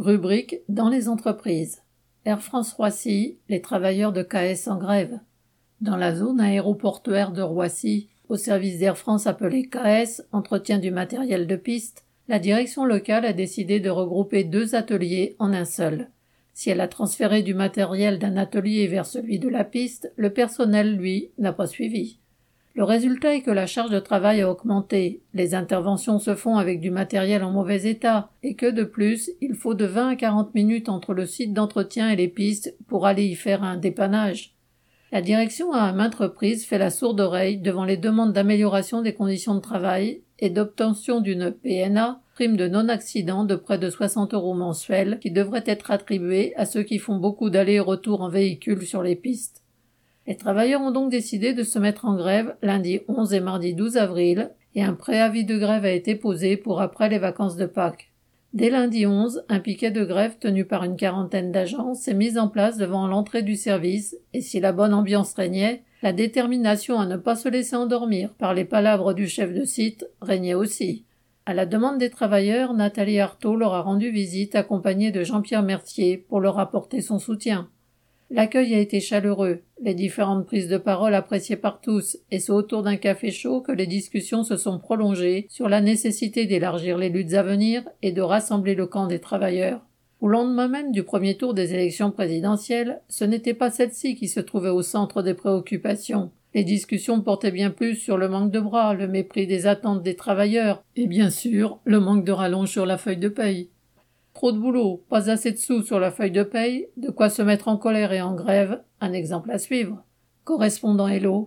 Rubrique dans les entreprises. Air France Roissy, les travailleurs de KS en grève. Dans la zone aéroportuaire de Roissy, au service d'Air France appelé KS, entretien du matériel de piste, la direction locale a décidé de regrouper deux ateliers en un seul. Si elle a transféré du matériel d'un atelier vers celui de la piste, le personnel, lui, n'a pas suivi. Le résultat est que la charge de travail a augmenté, les interventions se font avec du matériel en mauvais état, et que de plus, il faut de 20 à 40 minutes entre le site d'entretien et les pistes pour aller y faire un dépannage. La direction à maintes reprises fait la sourde oreille devant les demandes d'amélioration des conditions de travail et d'obtention d'une PNA, prime de non-accident de près de 60 euros mensuels, qui devrait être attribuée à ceux qui font beaucoup d'allers-retours en véhicule sur les pistes. Les travailleurs ont donc décidé de se mettre en grève lundi 11 et mardi 12 avril, et un préavis de grève a été posé pour après les vacances de Pâques. Dès lundi 11, un piquet de grève tenu par une quarantaine d'agents s'est mis en place devant l'entrée du service, et si la bonne ambiance régnait, la détermination à ne pas se laisser endormir par les palabres du chef de site régnait aussi. À la demande des travailleurs, Nathalie Artaud leur a rendu visite accompagnée de Jean-Pierre Mercier pour leur apporter son soutien. L'accueil a été chaleureux, les différentes prises de parole appréciées par tous, et c'est autour d'un café chaud que les discussions se sont prolongées sur la nécessité d'élargir les luttes à venir et de rassembler le camp des travailleurs. Au lendemain même du premier tour des élections présidentielles, ce n'était pas celle-ci qui se trouvait au centre des préoccupations. Les discussions portaient bien plus sur le manque de bras, le mépris des attentes des travailleurs, et bien sûr, le manque de rallonge sur la feuille de paye. Trop de boulot, pas assez de sous sur la feuille de paye, de quoi se mettre en colère et en grève, un exemple à suivre. Correspondant Hello,